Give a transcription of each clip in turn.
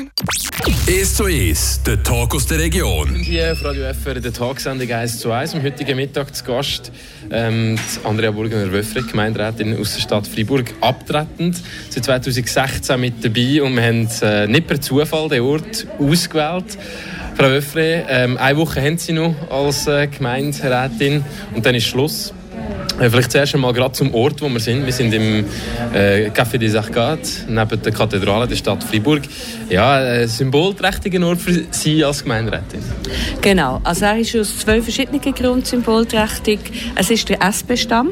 1 zu 1, der Talk aus der Region. Hier auf Radio FR der Tagsendung 1 zu 1. Am heutigen Mittag zu Gast ähm, Andrea Burgener-Wöffrig, Gemeinderätin aus der Stadt Freiburg, abtretend. Seit 2016 mit dabei und wir haben äh, nicht per Zufall den Ort ausgewählt. Frau Wöffre, ähm, eine Woche haben Sie noch als äh, Gemeinderätin und dann ist Schluss. Äh, vielleicht zuerst einmal gerade zum Ort, wo wir sind. Wir sind im äh, Café des Arcades, neben der Kathedrale der Stadt Freiburg. Ja, ein symbolträchtiger Ort für Sie als Gemeinderätin. Genau, also er ist aus zwei verschiedenen Gründen symbolträchtig. Es ist der SP-Stamm.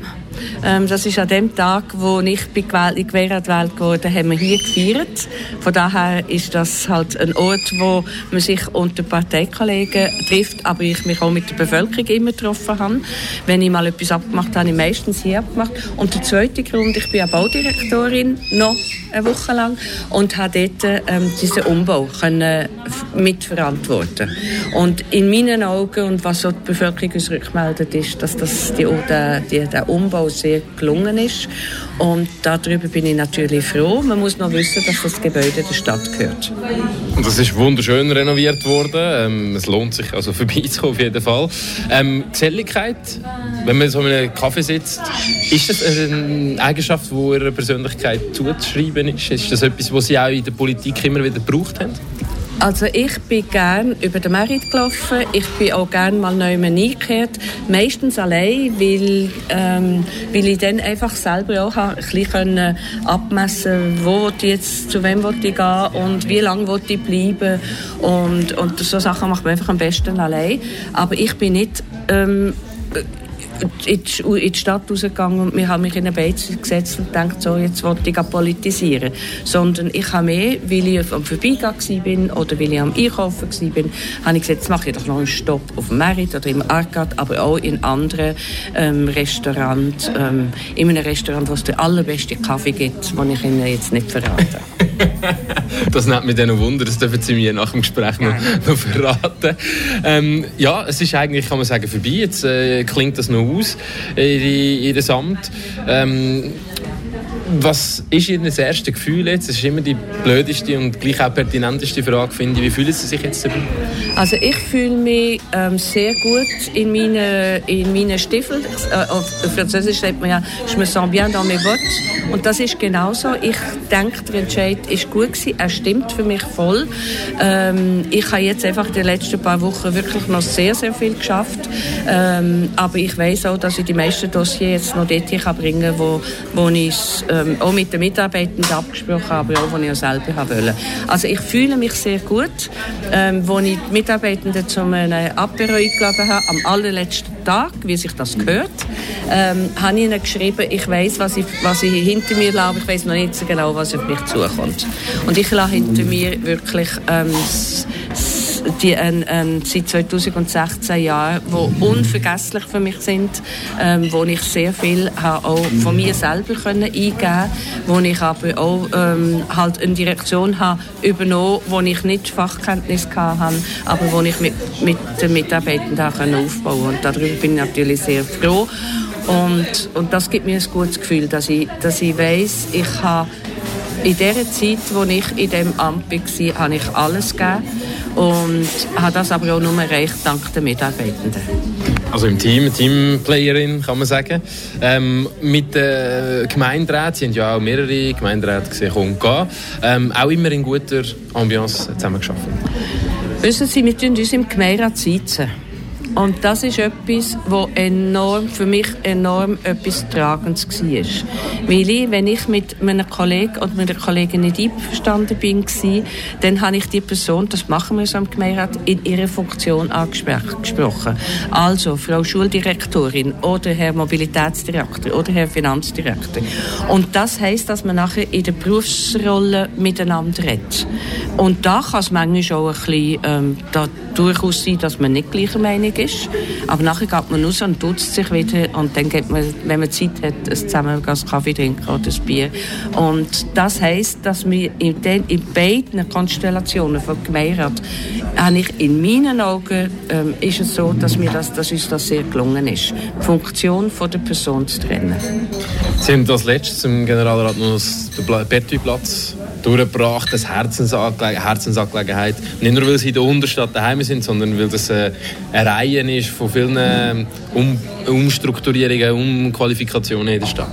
Ähm, das ist an dem Tag, wo ich gewählt, gewählt wurde, haben wir hier gefeiert. Von daher ist das halt ein Ort, wo man sich unter Parteikollegen trifft, aber ich mich auch mit der Bevölkerung immer getroffen habe. Wenn ich mal etwas abgemacht habe, habe ich meistens hier abgemacht. Und der zweite Grund, ich bin ja Baudirektorin, noch eine Woche lang, und habe dort ähm, diesen Umbau können mitverantworten Und in meinen Augen, und was so die Bevölkerung uns rückmeldet, ist, dass das die, der, die, der Umbau sehr gelungen ist. Und darüber bin ich natürlich froh. Man muss noch wissen, dass das Gebäude der Stadt gehört. Und das ist wunderschön renoviert worden. Ähm, es lohnt sich also vorbeizukommen auf jeden Fall. Ähm, Geselligkeit, wenn man so in einem Kaffee sitzt, ist das eine Eigenschaft, die Ihrer Persönlichkeit zuzuschreiben ist? Ist das etwas, was Sie auch in der Politik immer wieder gebraucht haben? Also ich bin gerne über den Merit gelaufen. Ich bin auch gerne mal neu eingekehrt. Meistens allein, weil, ähm, weil ich dann einfach selber auch ein bisschen abmessen wo ich jetzt, zu wem ich gehen und wie lange ich bleiben und, und so Sachen macht man einfach am besten allein. Aber ich bin nicht ähm, in die Stadt rausgegangen und wir haben mich in eine Beiz gesetzt und gedacht, so, jetzt wollte ich politisieren. Sondern ich habe mehr, weil ich am Vorbeigehen bin oder weil ich am Einkaufen war, habe ich gesagt, jetzt mache ich doch noch einen Stopp auf dem Merit oder im Arcade, aber auch in anderen ähm, Restaurants, ähm, in einem Restaurant, wo es den allerbesten Kaffee gibt, den ich Ihnen jetzt nicht verrate. das nennt mich dann noch Wunder, das dürfen Sie mir nach dem Gespräch noch, noch verraten. Ähm, ja, es ist eigentlich, kann man sagen, vorbei. Jetzt äh, klingt das noch aus, in, in das Amt. Ähm, was ist Ihr erstes Gefühl jetzt? Das ist immer die blödeste und gleich auch pertinenteste Frage, finde ich. Wie fühlen Sie sich jetzt dabei? Also ich fühle mich ähm, sehr gut in meinen in meine Stiefeln. Äh, auf Französisch sagt man ja, je me sens bien dans mes bottes. Und das ist genauso. Ich denke, der Entscheid ist gut gewesen. Er stimmt für mich voll. Ähm, ich habe jetzt einfach die letzten paar Wochen wirklich noch sehr, sehr viel geschafft. Ähm, aber ich weiß auch, dass ich die meisten Dossiers jetzt noch dort kann bringen kann, wo, wo ich es ähm, auch mit den Mitarbeitenden abgesprochen aber auch, wo ich auch selber haben wollte. Also ich fühle mich sehr gut. Ähm, wo ich die Mitarbeitenden zu einem Apero eingeladen habe, am allerletzten Tag, wie sich das gehört, ähm, habe ich ihnen geschrieben, ich weiß, was ich, was ich hinter mir lasse, ich weiß noch nicht so genau, was auf mich zukommt. Und ich lasse hinter mir wirklich ähm, die ähm, ähm, seit 2016 Jahren, die unvergesslich für mich sind, ähm, wo ich sehr viel auch von mir selber können eingeben wo ich aber auch ähm, halt eine Direktion habe übernommen, wo ich nicht Fachkenntnis hatte, aber wo ich mit, mit den Mitarbeitenden aufbauen konnte. Und darüber bin ich natürlich sehr froh. Und, und das gibt mir ein gutes Gefühl, dass ich, dass ich weiss, ich habe in der Zeit, wo ich in dem Amt war, habe ich alles gegeben und habe das aber auch nur erreicht dank der Mitarbeitenden. Also im Team, Teamplayerin kann man sagen. Ähm, mit den äh, Gemeinderäten, haben ja auch mehrere Gemeinderäte gesehen und gehen, ähm, auch immer in guter Ambiance zusammengearbeitet. Wissen Sie, wir tun uns im Gemeinderat sitzen. Und das ist etwas, was enorm, für mich enorm etwas Tragendes war. Weil ich, wenn ich mit meinem Kollegen oder mit einer Kollegin nicht einverstanden bin, dann habe ich die Person, das machen wir so am Gemeinderat, in ihrer Funktion angesprochen. Also Frau Schuldirektorin oder Herr Mobilitätsdirektor oder Herr Finanzdirektor. Und das heisst, dass man nachher in der Berufsrolle miteinander redet. Und da kann es manchmal auch ein bisschen ähm, durchaus sein, dass man nicht gleicher Meinung ist. Aber nachher geht man raus und tut sich wieder und dann geht man, wenn man Zeit hat, zusammen einen Kaffee trinken oder ein Bier. Und das heisst, dass wir in, den, in beiden Konstellationen von Gemeinderat, ich in meinen Augen, ähm, ist es so, dass, mir das, dass uns das sehr gelungen ist, die Funktion von der Person zu trennen. Sie haben als letztes im Generalrat noch den Bertui-Platz durchgebracht, eine Herzensangelegenheit, Herzensangelegenheit. Nicht nur, weil sie in der Unterstadt daheim sind, sondern weil das eine, Reihe ist von vielen ähm, um Umstrukturierungen, Umqualifikationen in der Stadt.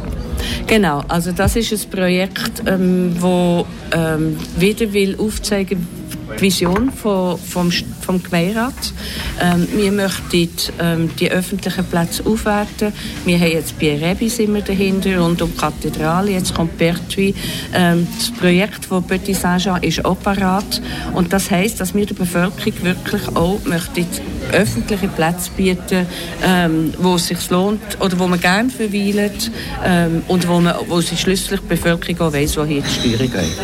Genau, also das ist ein Projekt, ähm, wo ähm, wieder will aufzeigen die Vision von, vom, vom Gemeinderat. Ähm, wir möchten ähm, die öffentlichen Plätze aufwerten. Wir haben jetzt bei Rebi sind wir dahinter, rund um die Kathedrale. Jetzt kommt Pertuis. Ähm, das Projekt von Petit Saint-Jean ist auch parat. Und das heisst, dass wir der Bevölkerung wirklich auch möchten öffentliche Plätze bieten, ähm, wo es sich lohnt oder wo man gerne verweilt ähm, und wo, man, wo sich schließlich die Bevölkerung auch weiss, wohin die Steuerung geht.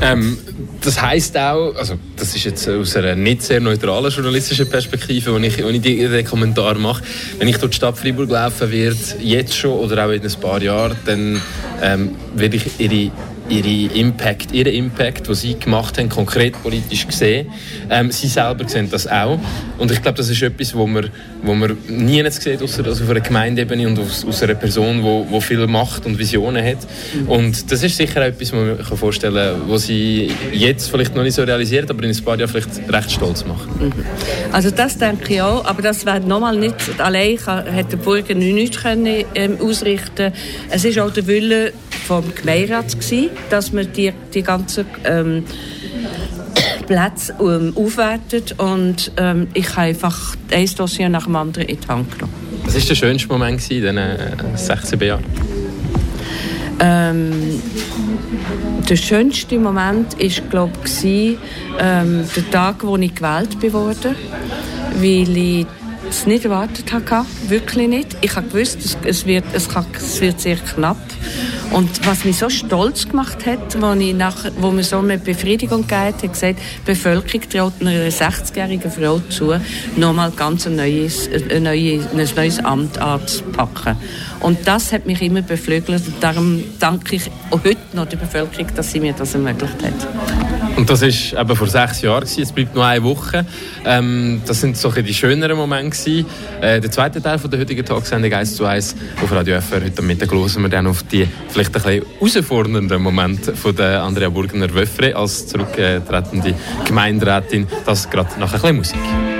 Ähm, das heisst auch, also das ist jetzt aus einer nicht sehr neutralen journalistischen Perspektive, wenn ich, wenn ich den Kommentar mache, wenn ich durch die Stadt Freiburg laufen werde, jetzt schon oder auch in ein paar Jahren, dann ähm, werde ich ihre ihre Impact, ihren Impact, den sie gemacht haben, konkret politisch gesehen. Ähm, sie selber sehen das auch. Und ich glaube, das ist etwas, wo man, wo man nie sieht, außer also auf einer Gemeindeebene und aus, aus einer Person, die wo, wo viel Macht und Visionen hat. Und das ist sicher etwas, was man sich vorstellen kann, was sie jetzt vielleicht noch nicht so realisiert, aber in ein paar Jahren vielleicht recht stolz macht. Mhm. Also das denke ich auch, aber das wäre nochmal nicht, allein hat der können, ähm, ausrichten Es ist auch der Wille vom Gemeinderat dass man die, die ganzen ähm, Plätze ähm, aufwertet und ähm, ich habe einfach ein Dossier nach dem anderen in die Hand genommen. Was war der schönste Moment in diesen äh, 16 Jahren? Ähm, der schönste Moment war, glaube ich, ähm, der Tag, wo ich gewählt wurde, weil ich es nicht erwartet hatte, wirklich nicht. Ich habe gewusst, es wird, es, kann, es wird sehr knapp. Und was mich so stolz gemacht hat, wo, ich nach, wo mir so eine Befriedigung gegeben hat, gesagt, die Bevölkerung traut einer 60-jährigen Frau zu, nochmal ganz ein neues, ein neues, ein neues Amt anzupacken. Und das hat mich immer beflügelt darum danke ich auch heute noch der Bevölkerung, dass sie mir das ermöglicht hat. Und das war eben vor sechs Jahren, es bleibt noch eine Woche. Ähm, das sind so die schöneren Momente. Äh, der zweite Teil von der heutigen Tagsendung 1 zu 1 auf Radio FR heute Mittag hören wir dann auf die vielleicht ein bisschen herausfordernden Momente von der Andrea Burgener-Wöffre als zurücktretende Gemeinderätin. Das gerade nach ein bisschen Musik.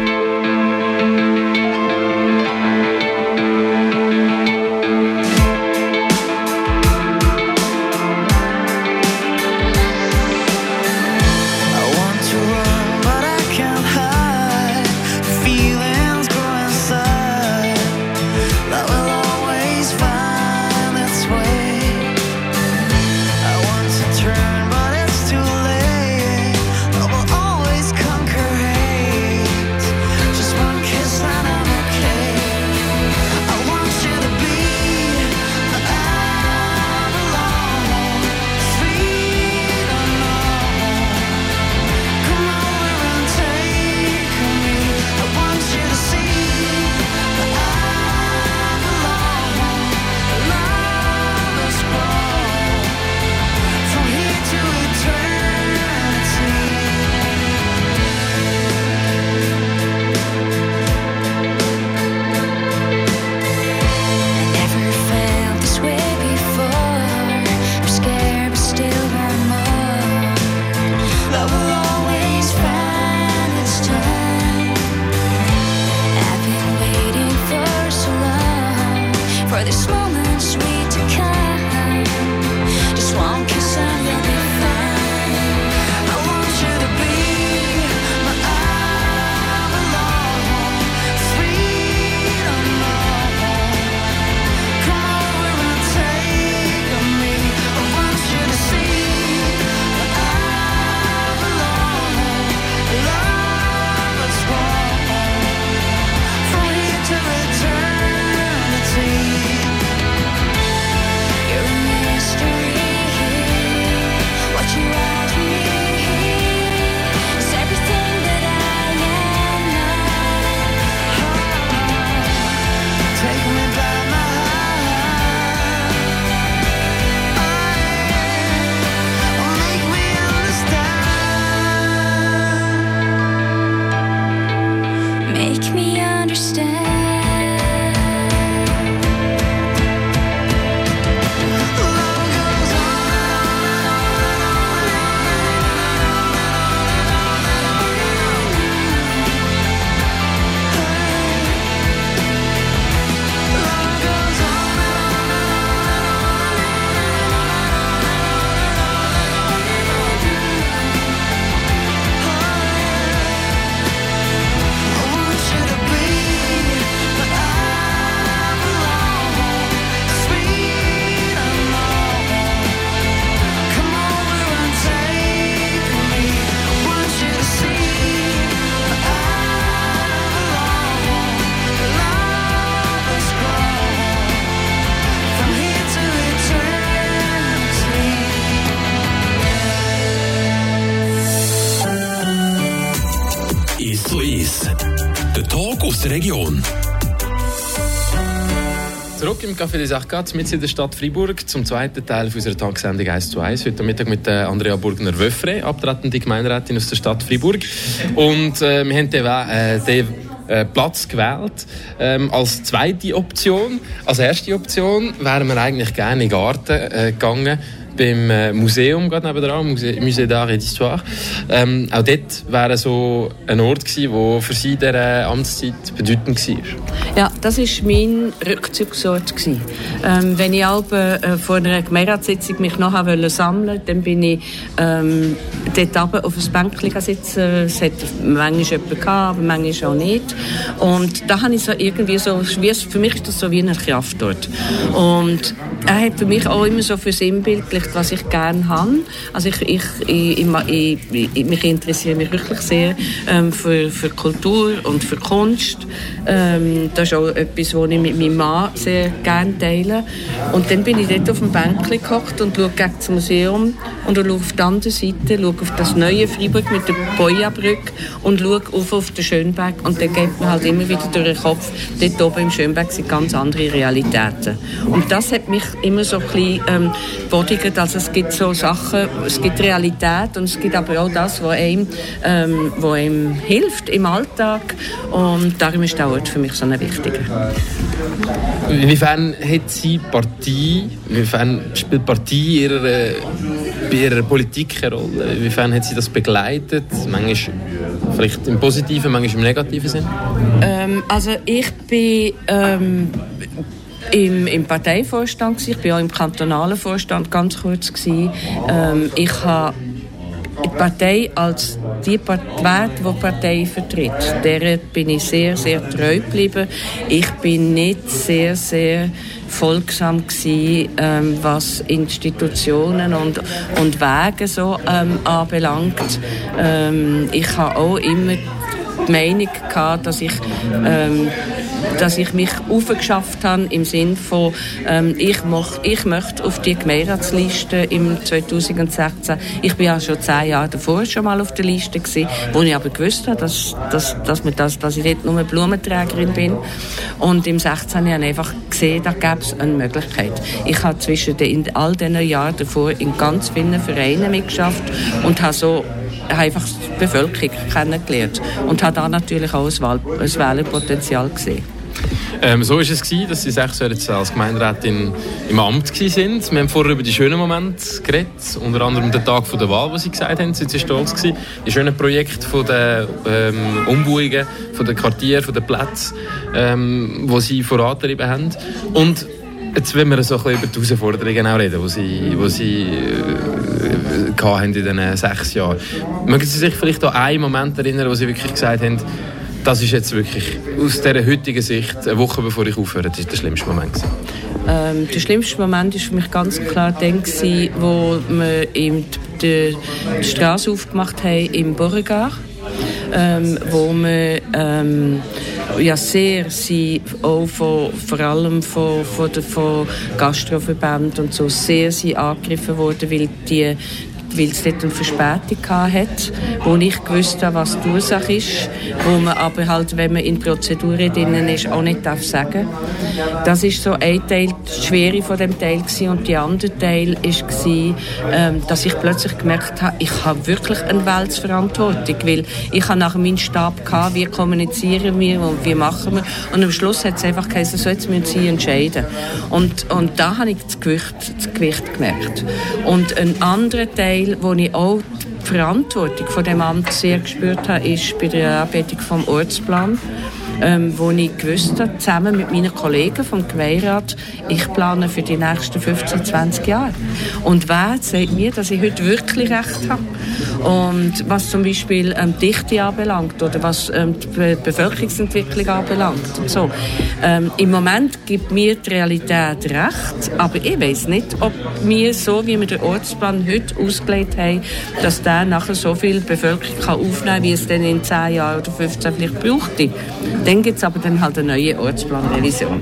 Aus der Region. Zurück im Café des Arcades mit in der Stadt Freiburg zum zweiten Teil unserer Tagessendung 1 zu 1. Heute Mittag mit Andrea Burgner-Wöffre, abtretende Gemeinderätin aus der Stadt Freiburg. Und äh, wir haben den, äh, den äh, Platz gewählt ähm, als zweite Option. Als erste Option wären wir eigentlich gerne in den Garten äh, gegangen beim äh, Museum gerade nebenan, Musée, d'Art et d'Histoire. Ähm, auch dort wäre so ein Ort gewesen, der für Sie dieser Amtszeit bedeutend war. Ja, das war mein Rückzugsort. Ähm, wenn ich auch, äh, vor einer Gemeinderatssitzung mich noch wollte dann bin ich ähm, dort oben auf ein Bänkchen sitzen. Es hat manchmal jemanden gehabt, aber manchmal auch nicht. Und da habe ich so irgendwie so, für mich ist das so wie eine Kraft dort. Und er hat für mich auch immer so für sinnbildlich vielleicht, was ich gerne habe. Also ich, ich, ich, ich, ich mich interessiere mich wirklich sehr ähm, für, für Kultur und für Kunst. Ähm, das ist auch etwas, was ich mit meinem Mann sehr gerne teile. Und dann bin ich dort auf dem Bänkchen gehockt und schaue gegen das Museum und schaue auf die andere Seite, schaue auf das neue Freiburg mit der Boja-Brücke und schaue auf, auf den Schönberg und dann geht mir halt immer wieder durch den Kopf, dort oben im Schönberg sind ganz andere Realitäten. Und das hat mich immer so ein bisschen ähm, beobachtet. Also es gibt so Sachen, es gibt Realität und es gibt aber auch das, was einem, ähm, was einem hilft im Alltag. Und darum ist der Ort für mich so ein wichtiger. Inwiefern hat Sie Partei, inwiefern spielt Partei ihre, bei Ihrer Politik eine Rolle? Inwiefern hat Sie das begleitet? Manchmal vielleicht im positiven, manchmal im negativen Sinn? Ähm, also ich bin ähm, im, im Parteivorstand, ich war auch im kantonalen Vorstand ganz kurz. Ähm, ich habe die Partei als die Werte, die die Partei vertritt, der bin ich sehr, sehr treu geblieben. Ich bin nicht sehr, sehr folgsam gewesen, ähm, was Institutionen und, und Wege so ähm, anbelangt. Ähm, ich habe auch immer die Meinung gehabt, dass ich, ähm, dass ich mich aufgeschafft habe im Sinne von, ähm, ich, mach, ich möchte auf die Gemeinderatsliste im 2016. Ich bin ja schon zehn Jahre davor schon mal auf der Liste gewesen, wo ich aber gewusst habe, dass, dass, dass, das, dass ich dort nur Blumenträgerin bin. Und im 16. habe ich einfach gesehen, da gäbe es eine Möglichkeit. Ich habe zwischen den, in all diesen Jahren davor in ganz vielen Vereinen mitgeschafft und habe so einfach die Bevölkerung kennengelernt und habe da natürlich auch ein Wählerpotenzial gesehen. Ähm, so war es, gewesen, dass Sie sechs Jahre jetzt als Gemeinderätin im Amt waren. Wir haben vorher über die schönen Momente geredet, unter anderem den Tag der Wahl, wo Sie gesagt haben, Sie waren stolz gewesen. Die schönen Projekte von der ähm, Umbuchungen, von den Quartieren, von den Plätzen, ähm, wo Sie vorangetrieben haben. Und jetzt wollen wir so ein bisschen über die Herausforderungen auch reden, die Sie, wo Sie äh, in diesen sechs Jahren. Mögen Sie sich vielleicht an einen Moment erinnern, wo Sie wirklich gesagt haben, das ist jetzt wirklich aus dieser heutigen Sicht, eine Woche bevor ich aufhöre, das ist der schlimmste Moment. Ähm, der schlimmste Moment war für mich ganz klar der, wo wir die, die Straße aufgemacht haben im Beauregard, ähm, wo wir ähm, ja, sehr sie auch von, vor allem von, von, von Gastroverbänden und so sehr sie angegriffen worden, weil die weil es dort eine Verspätung hatte, wo ich gewusst habe, was die Ursache ist, wo man aber halt, wenn man in Prozeduren drin ist, auch nicht darf sagen. Das ist so ein Teil, die Schwere von dem Teil gewesen. und der andere Teil ist gewesen, ähm, dass ich plötzlich gemerkt habe, ich habe wirklich eine Weltverantwortung, weil ich habe nach meinem Stab gehabt, wie kommunizieren wir und wie machen wir und am Schluss hat es einfach geheißen, so jetzt müssen sie entscheiden und, und da habe ich das Gewicht, das Gewicht gemerkt und ein anderer Teil Teil, wo ich auch die Verantwortung von dem Amt sehr gespürt habe, ist bei der Erarbeitung vom Ortsplan ähm, wo ich gewusst habe, zusammen mit meinen Kollegen vom Gemeinderat, ich plane für die nächsten 15, 20 Jahre. Und wer sagt mir, dass ich heute wirklich recht habe? Und was zum Beispiel ähm, Dichte anbelangt oder was ähm, die Be Bevölkerungsentwicklung anbelangt und so. Ähm, Im Moment gibt mir die Realität recht, aber ich weiß nicht, ob wir so, wie wir den Ortsplan heute ausgelegt haben, dass der 2010 nachher so viel Bevölkerung kann aufnehmen kann, wie es dann in 10 Jahren oder 15 vielleicht brauchte. Dann gibt es aber dann halt eine neue Ortsplanrevision.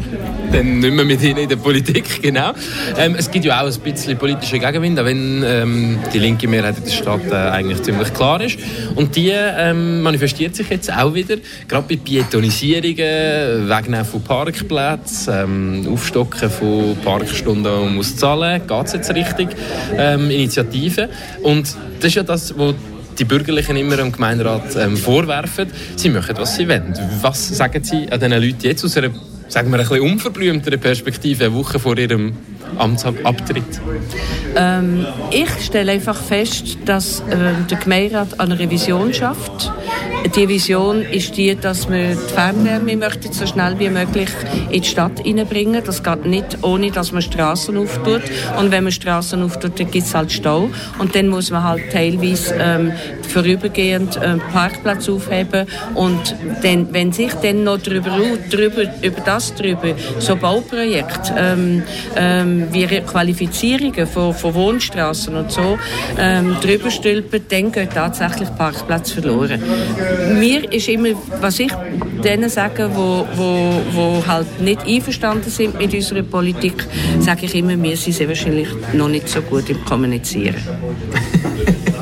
Dann nicht mehr mit Ihnen in der Politik, genau. Ähm, es gibt ja auch ein bisschen politischen Gegenwind, auch wenn ähm, die linke Mehrheit in der Stadt äh, eigentlich ziemlich klar ist. Und die ähm, manifestiert sich jetzt auch wieder, gerade bei Pietonisierungen, Wegnehmen von Parkplätzen, ähm, Aufstocken von Parkstunden, man muss zahlen geht es jetzt richtig, ähm, Initiativen. Und das ist ja das, was die Bürgerlichen immer im Gemeinderat ähm, vorwerfen. Sie machen, was sie wollen. Was sagen Sie an diesen Leuten jetzt aus einer sagen wir, ein bisschen unverblümteren Perspektive, eine Woche vor ihrem Amtsabtritt? Ähm, ich stelle einfach fest, dass äh, der Gemeinderat eine Revision schafft. Die Vision ist die, dass wir die Fernwärme möchten so schnell wie möglich in die Stadt hineinbringen. Das geht nicht, ohne dass man Straßen auftut. Und wenn man Straßen auftut, dann gibt es halt Stau. Und dann muss man halt teilweise ähm, vorübergehend einen Parkplatz aufheben. Und dann, wenn sich dann noch darüber, darüber, über das drüber so Bauprojekte ähm, ähm, wie Qualifizierungen von, von Wohnstraßen und so ähm, drüber stülpen, dann geht tatsächlich Parkplatz verloren. Mir ist immer, was ich denen sage, wo, wo, wo halt nicht einverstanden sind mit unserer Politik, sage ich immer, wir sind sehr wahrscheinlich noch nicht so gut im Kommunizieren.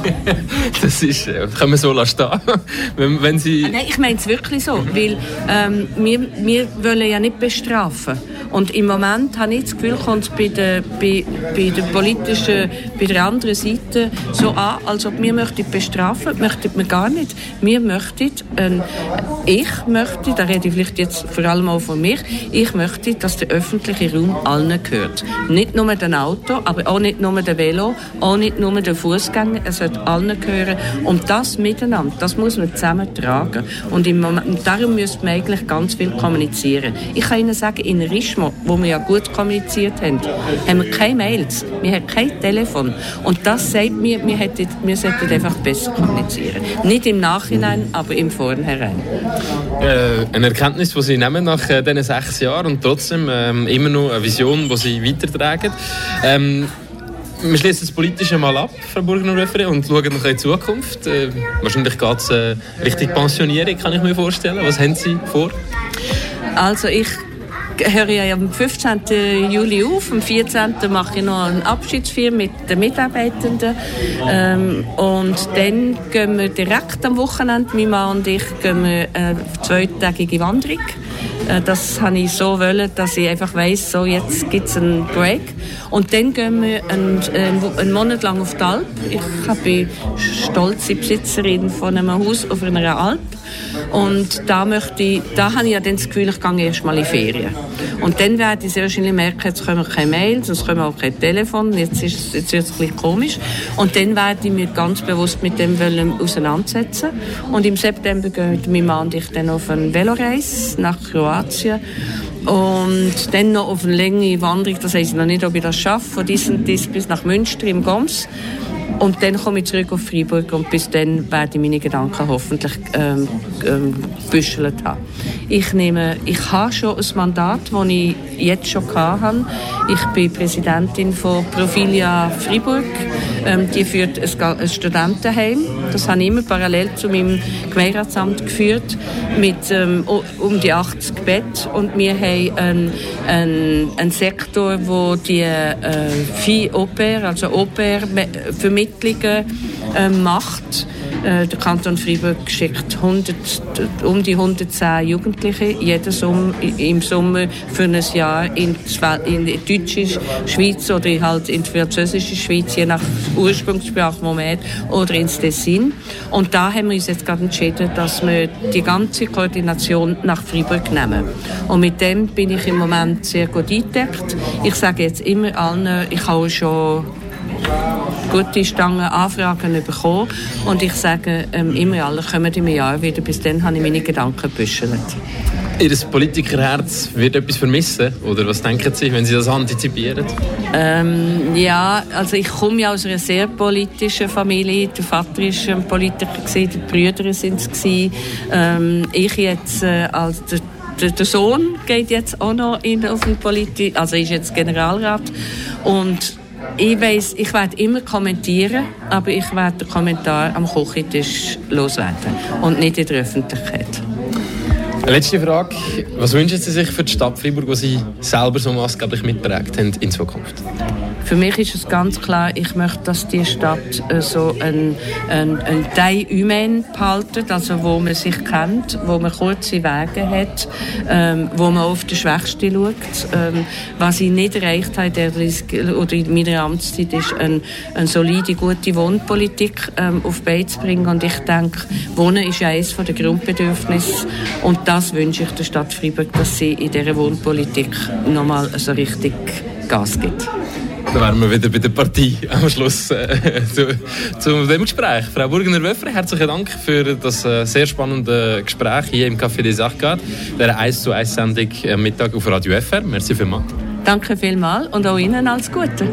das ist, äh, kann man so lassen wenn, wenn Sie... Nein, ich meine es wirklich so, weil ähm, wir, wir wollen ja nicht bestrafen. Und im Moment habe ich das Gefühl, kommt es bei der, bei, bei der politischen, bei der anderen Seite so an, als ob wir möchten bestrafen, möchten wir gar nicht. Wir möchten, äh, ich möchte, da rede ich vielleicht jetzt vor allem auch von mir, ich möchte, dass der öffentliche Raum allen gehört. Nicht nur den Auto, aber auch nicht nur den Velo, auch nicht nur den Fußgänger, es sollte allen gehören. Und das miteinander, das muss man zusammen tragen. Und im Moment, darum müsste man eigentlich ganz viel kommunizieren. Ich kann Ihnen sagen, in Rischmo Engagement, wo wir ja gut kommuniziert haben, haben wir keine Mails, wir haben kein Telefon. Und das sagt mir, wir, hätten, wir sollten einfach besser kommunizieren. Nicht im Nachhinein, aber im Vornherein. Äh, eine Erkenntnis, die Sie nehmen nach äh, diesen sechs Jahren und trotzdem ähm, immer noch eine Vision, die Sie weitertragen. Ähm, wir schließen das Politische mal ab, Frau Burgener und schauen noch in die Zukunft. Äh, wahrscheinlich geht es äh, Richtung Pensionierung, kann ich mir vorstellen. Was haben Sie vor? Also ich höre ja am 15. Juli auf. Am 14. mache ich noch einen Abschiedsfeier mit den Mitarbeitenden. Ähm, und dann gehen wir direkt am Wochenende, mein Mann und ich, gehen wir eine zweitägige Wanderung. Äh, das habe ich so wollen, dass ich einfach weiss, so jetzt gibt es einen Break. Und dann gehen wir einen, einen Monat lang auf die Alp. Ich bin stolze Besitzerin von einem Haus auf einer Alp. Und da möchte ich, da habe ich ja dann das Gefühl, ich gehe erst mal in Ferien. Und dann werde ich sehr wahrscheinlich merken, jetzt kommen keine Mails, es kommen auch kein Telefon, jetzt, ist, jetzt wird es ein bisschen komisch. Und dann werde ich mich ganz bewusst mit dem auseinandersetzen. Und im September gehen mein Mann und ich dann auf eine Veloreise nach Kroatien. Und dann noch auf eine längere Wanderung, das heisst noch nicht, ob ich das schaffe, von diesem bis nach Münster im Goms. Und dann komme ich zurück auf Freiburg und bis dann werde ich meine Gedanken hoffentlich ähm, ähm, büschelt haben. Ich, nehme, ich habe schon ein Mandat, das ich jetzt schon hatte. Ich bin Präsidentin von Profilia Freiburg. Ähm, die führt ein, Studentenheim. Das habe ich immer parallel zu meinem Gemeinderatsamt geführt mit ähm, um die 80 Bett und wir haben einen, einen, einen Sektor, wo die äh, Vieh-Au-pair, also Au-pair-Vermittlungen äh, macht äh, der Kanton Freiburg schickt 100, um die 110 Jugendliche jedes um, im Sommer für ein Jahr in, die deutsche Schweiz oder halt in die französische Schweiz, je nach Ursprungssprache, hat, oder ins Tessin. Und da haben wir uns jetzt gerade entschieden, dass wir die ganze Koordination nach Freiburg nehmen. Und mit dem bin ich im Moment sehr gut eingedeckt. Ich sage jetzt immer allen, ich habe schon gute Stangen Anfragen bekommen. Und ich sage ähm, immer, alle kommen im Jahr wieder. Bis dann habe ich meine Gedanken gebüschelt. Ihr Politikerherz wird etwas vermissen? Oder was denken Sie, wenn Sie das antizipieren? Ähm, ja, also ich komme ja aus einer sehr politischen Familie. Der Vater war ein Politiker, die Brüder waren es. Ähm, ich jetzt äh, als der, der, Sohn geht jetzt auch noch in, auf den Politik, also ist jetzt Generalrat. Und ich weiss, ich werde immer kommentieren, aber ich werde den Kommentar am Küchentisch loswerden und nicht in der Öffentlichkeit. Letzte Frage. Was wünschen Sie sich für die Stadt Freiburg, die Sie selber so maßgeblich mitprägt haben in Zukunft? Für mich ist es ganz klar, ich möchte, dass die Stadt äh, so ein, ein, ein Teil humain behaltet, also wo man sich kennt, wo man kurze Wege hat, ähm, wo man auf die Schwächste schaut. Ähm, was ich nicht erreicht habe der, oder in meiner Amtszeit, ist eine, eine solide, gute Wohnpolitik ähm, auf Bein zu bringen. Und ich denke, Wohnen ist eines der Grundbedürfnisse. Und das wünsche ich der Stadt Freiburg, dass sie in dieser Wohnpolitik nochmal so richtig Gas gibt. Da wären wir wieder bei der Partie am Schluss äh, zu, zu dem Gespräch. Frau Burgener-Wöffre, herzlichen Dank für das äh, sehr spannende Gespräch hier im Café des Arcades, der 1 zu 1 Sendung am Mittag auf Radio FR. Merci vielmals. Danke vielmals und auch Ihnen alles Gute.